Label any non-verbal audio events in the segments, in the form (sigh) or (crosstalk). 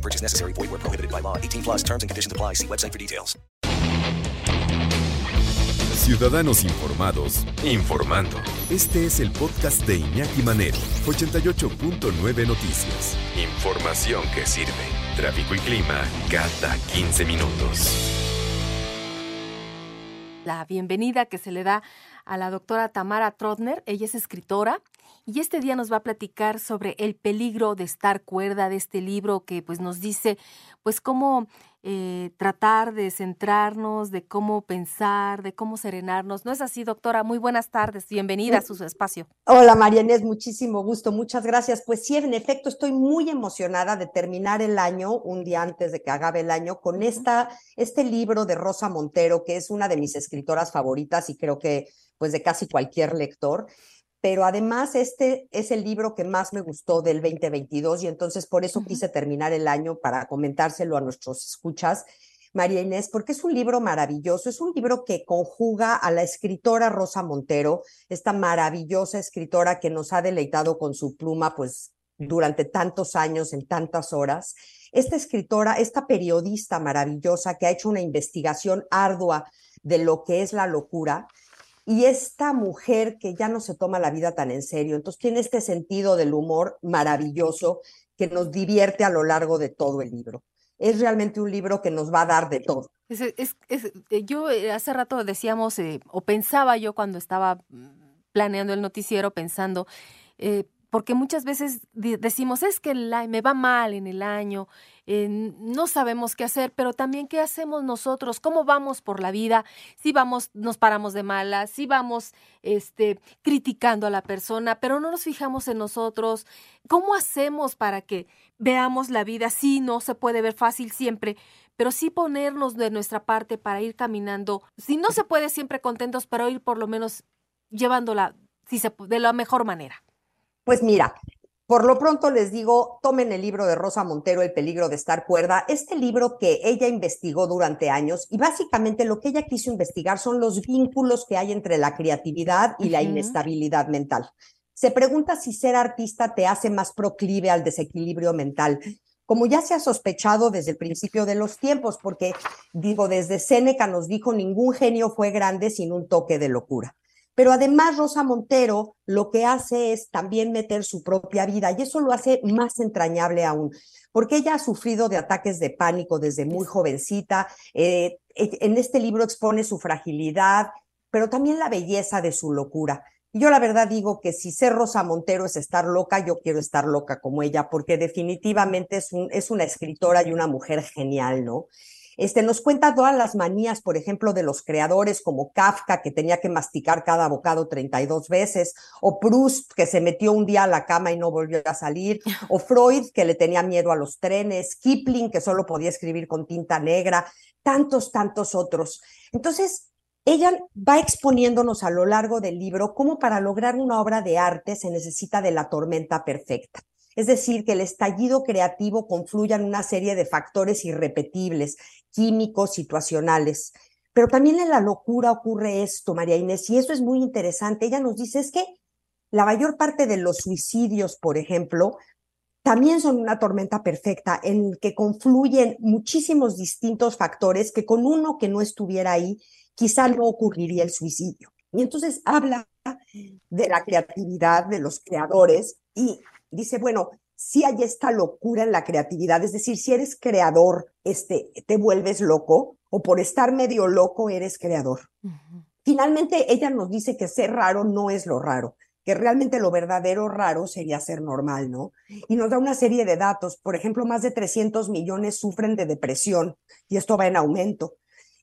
No purchase necessary. Void where prohibited by law. 18 plus terms and conditions apply. See website for details. Ciudadanos informados, informando. Este es el podcast de Iñaki Manero, 88.9 Noticias. Información que sirve. Tráfico y clima cada 15 minutos. La bienvenida que se le da a la doctora Tamara Trotner. Ella es escritora y este día nos va a platicar sobre el peligro de estar cuerda de este libro que pues nos dice pues cómo eh, tratar de centrarnos, de cómo pensar, de cómo serenarnos. ¿No es así, doctora? Muy buenas tardes, bienvenida a su espacio. Hola, María Inés, muchísimo gusto, muchas gracias. Pues sí, en efecto, estoy muy emocionada de terminar el año, un día antes de que acabe el año, con esta, este libro de Rosa Montero, que es una de mis escritoras favoritas y creo que pues de casi cualquier lector pero además este es el libro que más me gustó del 2022 y entonces por eso quise terminar el año para comentárselo a nuestros escuchas, María Inés, porque es un libro maravilloso, es un libro que conjuga a la escritora Rosa Montero, esta maravillosa escritora que nos ha deleitado con su pluma, pues durante tantos años, en tantas horas. Esta escritora, esta periodista maravillosa que ha hecho una investigación ardua de lo que es la locura, y esta mujer que ya no se toma la vida tan en serio, entonces tiene este sentido del humor maravilloso que nos divierte a lo largo de todo el libro. Es realmente un libro que nos va a dar de todo. Es, eh, yo eh, hace rato decíamos, eh, o pensaba yo cuando estaba mm, planeando el noticiero, pensando, porque muchas veces decimos, es que me va mal en el año, no sabemos qué hacer, pero también qué hacemos nosotros, cómo vamos por la vida, si vamos, nos paramos de malas, si vamos este, criticando a la persona, pero no nos fijamos en nosotros, cómo hacemos para que veamos la vida, sí, no se puede ver fácil siempre, pero sí ponernos de nuestra parte para ir caminando, si no se puede siempre contentos, pero ir por lo menos llevándola si se, de la mejor manera. Pues mira, por lo pronto les digo, tomen el libro de Rosa Montero, El peligro de estar cuerda, este libro que ella investigó durante años y básicamente lo que ella quiso investigar son los vínculos que hay entre la creatividad y la inestabilidad mental. Se pregunta si ser artista te hace más proclive al desequilibrio mental como ya se ha sospechado desde el principio de los tiempos, porque digo, desde Séneca nos dijo, ningún genio fue grande sin un toque de locura. Pero además Rosa Montero lo que hace es también meter su propia vida y eso lo hace más entrañable aún, porque ella ha sufrido de ataques de pánico desde muy jovencita. Eh, e, en este libro expone su fragilidad, pero también la belleza de su locura. Yo la verdad digo que si ser Rosa Montero es estar loca, yo quiero estar loca como ella, porque definitivamente es una escritora y una mujer genial, ¿no? Este, nos cuenta todas las manías, por ejemplo, de los creadores como Kafka, que tenía que masticar cada bocado 32 veces, o Proust, que se metió un día a la cama y no volvió a salir, o Freud, que le tenía miedo a los trenes, Kipling, que solo podía escribir con tinta negra, tantos, tantos otros. Entonces, ella va exponiéndonos a lo largo del libro cómo para lograr una obra de arte se necesita de la tormenta perfecta. Es decir, que el estallido creativo confluya en una serie de factores irrepetibles, químicos, situacionales. Pero también en la locura ocurre esto, María Inés, y eso es muy interesante. Ella nos dice, es que la mayor parte de los suicidios, por ejemplo, también son una tormenta perfecta en que confluyen muchísimos distintos factores que con uno que no estuviera ahí, quizá no ocurriría el suicidio. Y entonces habla de la creatividad de los creadores y dice, bueno, si hay esta locura en la creatividad, es decir, si eres creador, este, te vuelves loco o por estar medio loco eres creador. Finalmente, ella nos dice que ser raro no es lo raro, que realmente lo verdadero raro sería ser normal, ¿no? Y nos da una serie de datos. Por ejemplo, más de 300 millones sufren de depresión y esto va en aumento.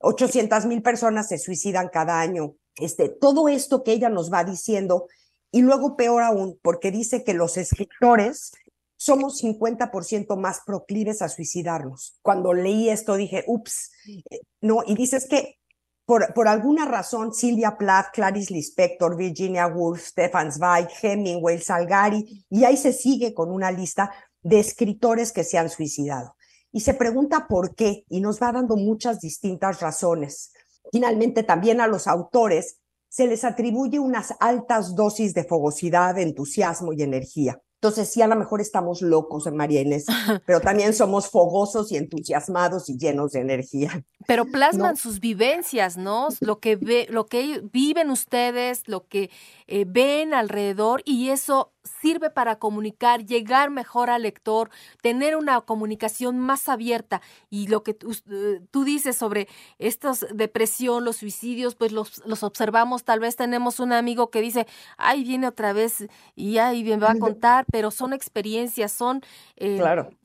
800 mil personas se suicidan cada año. Este, todo esto que ella nos va diciendo y luego peor aún, porque dice que los escritores somos 50% más proclives a suicidarnos. Cuando leí esto dije, ups, eh, no, y dices que por, por, alguna razón, Silvia Plath, Clarice Lispector, Virginia Woolf, Stefan Zweig, Hemingway, Salgari, y ahí se sigue con una lista de escritores que se han suicidado. Y se pregunta por qué, y nos va dando muchas distintas razones. Finalmente, también a los autores se les atribuye unas altas dosis de fogosidad, entusiasmo y energía. Entonces, sí, a lo mejor estamos locos, María Inés, (laughs) pero también somos fogosos y entusiasmados y llenos de energía. Pero plasman sus vivencias, ¿no? Lo que, ve, lo que viven ustedes, lo que eh, ven alrededor y eso sirve para comunicar, llegar mejor al lector, tener una comunicación más abierta. Y lo que tú, eh, tú dices sobre estos depresión, los suicidios, pues los, los, observamos. Tal vez tenemos un amigo que dice, ay, viene otra vez y ay, me va a contar, pero son experiencias, son eh,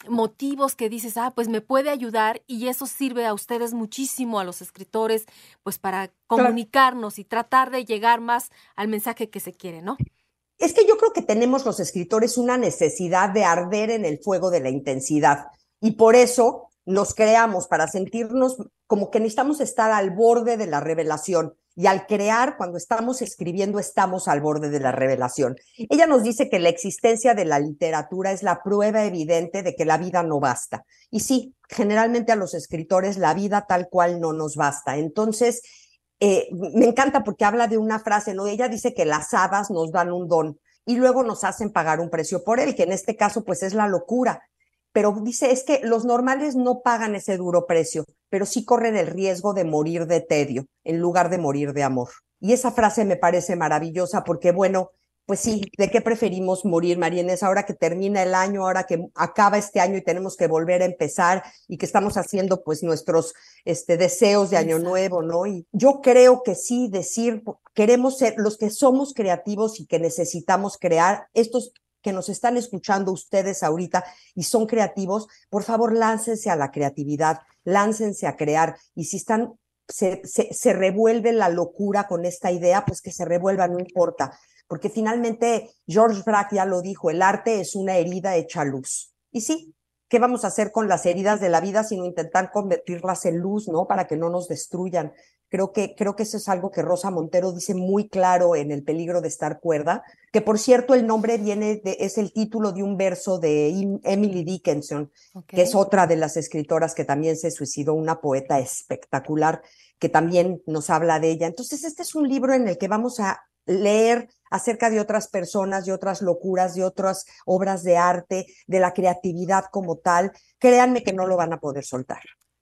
motivos que dices, ah, pues me puede ayudar y eso sirve a ustedes muchísimo, a los escritores, pues para comunicarnos y tratar de llegar más al mensaje que se quiere, ¿no? Es que yo creo que tenemos los escritores una necesidad de arder en el fuego de la intensidad y por eso nos creamos para sentirnos como que necesitamos estar al borde de la revelación. Y al crear, cuando estamos escribiendo, estamos al borde de la revelación. Ella nos dice que la existencia de la literatura es la prueba evidente de que la vida no basta. Y sí, generalmente a los escritores la vida tal cual no nos basta. Entonces, eh, me encanta porque habla de una frase, ¿no? Ella dice que las hadas nos dan un don y luego nos hacen pagar un precio por él, que en este caso pues es la locura. Pero dice, es que los normales no pagan ese duro precio, pero sí corren el riesgo de morir de tedio en lugar de morir de amor. Y esa frase me parece maravillosa porque, bueno, pues sí, ¿de qué preferimos morir, Marienes? Ahora que termina el año, ahora que acaba este año y tenemos que volver a empezar y que estamos haciendo pues nuestros este, deseos de año nuevo, ¿no? Y yo creo que sí, decir, queremos ser los que somos creativos y que necesitamos crear, estos que nos están escuchando ustedes ahorita y son creativos, por favor, láncense a la creatividad, láncense a crear. Y si están, se, se, revuelve la locura con esta idea, pues que se revuelva, no importa porque finalmente George Brack ya lo dijo, el arte es una herida hecha luz. Y sí, ¿qué vamos a hacer con las heridas de la vida sino intentar convertirlas en luz, ¿no? Para que no nos destruyan. Creo que, creo que eso es algo que Rosa Montero dice muy claro en El peligro de estar cuerda, que por cierto el nombre viene de, es el título de un verso de Emily Dickinson, que es otra de las escritoras que también se suicidó, una poeta espectacular que también nos habla de ella. Entonces, este es un libro en el que vamos a leer acerca de otras personas, de otras locuras, de otras obras de arte, de la creatividad como tal, créanme que no lo van a poder soltar.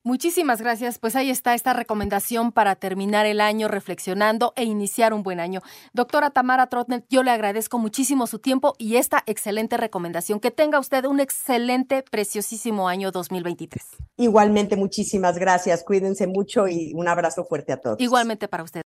Muchísimas gracias. Pues ahí está esta recomendación para terminar el año reflexionando e iniciar un buen año. Doctora Tamara Trotner, yo le agradezco muchísimo su tiempo y esta excelente recomendación. Que tenga usted un excelente, preciosísimo año 2023. Igualmente, muchísimas gracias. Cuídense mucho y un abrazo fuerte a todos. Igualmente para usted.